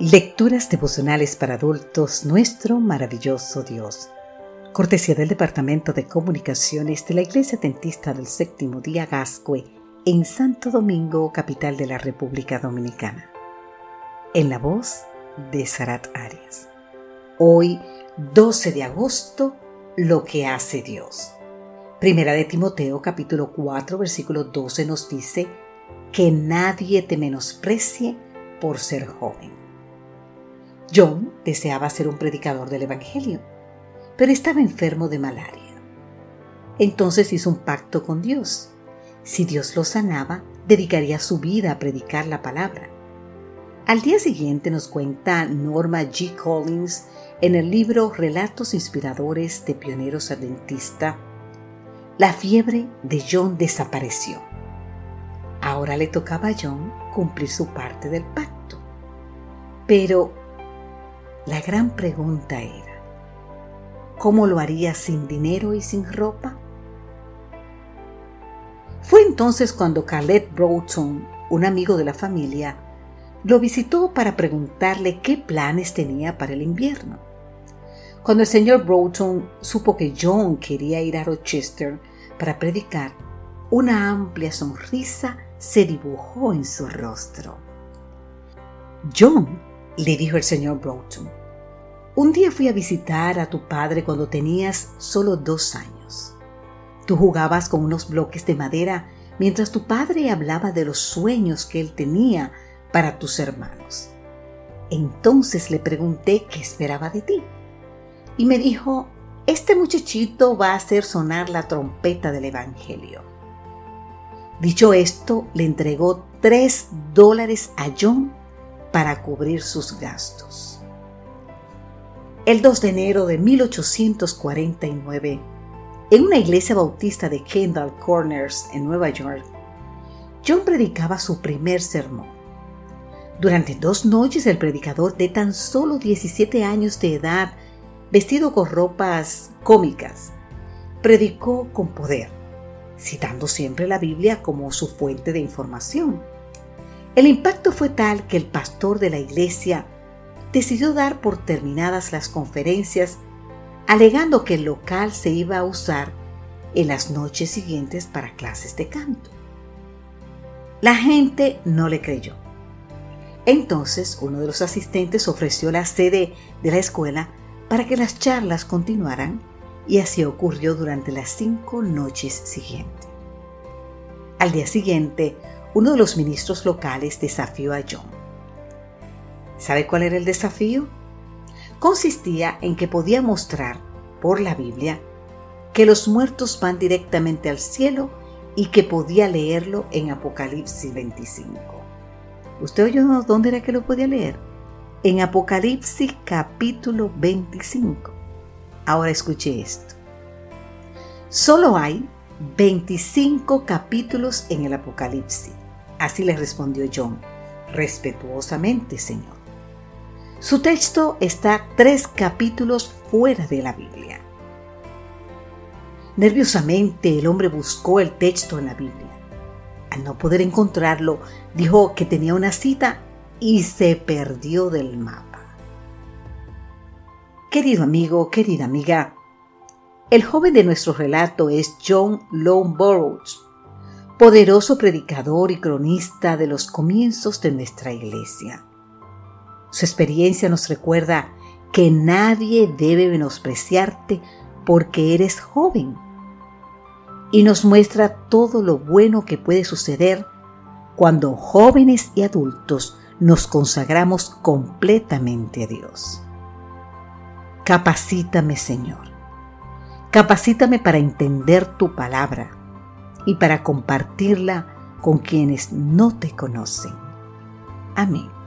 Lecturas devocionales para adultos, nuestro maravilloso Dios. Cortesía del Departamento de Comunicaciones de la Iglesia Dentista del Séptimo Día Gascue en Santo Domingo, capital de la República Dominicana. En la voz de Sarat Arias. Hoy, 12 de agosto, lo que hace Dios. Primera de Timoteo capítulo 4 versículo 12 nos dice que nadie te menosprecie por ser joven John deseaba ser un predicador del Evangelio, pero estaba enfermo de malaria. Entonces hizo un pacto con Dios. Si Dios lo sanaba, dedicaría su vida a predicar la palabra. Al día siguiente nos cuenta Norma G. Collins en el libro Relatos Inspiradores de Pioneros Adventista, la fiebre de John desapareció. Ahora le tocaba a John cumplir su parte del pacto. Pero la gran pregunta era, ¿cómo lo haría sin dinero y sin ropa? Fue entonces cuando Caleb Broughton, un amigo de la familia, lo visitó para preguntarle qué planes tenía para el invierno. Cuando el señor Broughton supo que John quería ir a Rochester para predicar, una amplia sonrisa se dibujó en su rostro. John le dijo el señor Broughton. Un día fui a visitar a tu padre cuando tenías solo dos años. Tú jugabas con unos bloques de madera mientras tu padre hablaba de los sueños que él tenía para tus hermanos. Entonces le pregunté qué esperaba de ti. Y me dijo, este muchachito va a hacer sonar la trompeta del Evangelio. Dicho esto, le entregó tres dólares a John para cubrir sus gastos. El 2 de enero de 1849, en una iglesia bautista de Kendall Corners en Nueva York, John predicaba su primer sermón. Durante dos noches el predicador de tan solo 17 años de edad, vestido con ropas cómicas, predicó con poder, citando siempre la Biblia como su fuente de información el impacto fue tal que el pastor de la iglesia decidió dar por terminadas las conferencias, alegando que el local se iba a usar en las noches siguientes para clases de canto. La gente no le creyó. Entonces uno de los asistentes ofreció la sede de la escuela para que las charlas continuaran y así ocurrió durante las cinco noches siguientes. Al día siguiente, uno de los ministros locales desafió a John. ¿Sabe cuál era el desafío? Consistía en que podía mostrar por la Biblia que los muertos van directamente al cielo y que podía leerlo en Apocalipsis 25. ¿Usted oyó dónde era que lo podía leer? En Apocalipsis capítulo 25. Ahora escuche esto. Solo hay 25 capítulos en el Apocalipsis Así le respondió John, respetuosamente, Señor. Su texto está tres capítulos fuera de la Biblia. Nerviosamente el hombre buscó el texto en la Biblia. Al no poder encontrarlo, dijo que tenía una cita y se perdió del mapa. Querido amigo, querida amiga, el joven de nuestro relato es John Lone Burroughs, poderoso predicador y cronista de los comienzos de nuestra iglesia. Su experiencia nos recuerda que nadie debe menospreciarte porque eres joven y nos muestra todo lo bueno que puede suceder cuando jóvenes y adultos nos consagramos completamente a Dios. Capacítame, Señor. Capacítame para entender tu palabra y para compartirla con quienes no te conocen. Amén.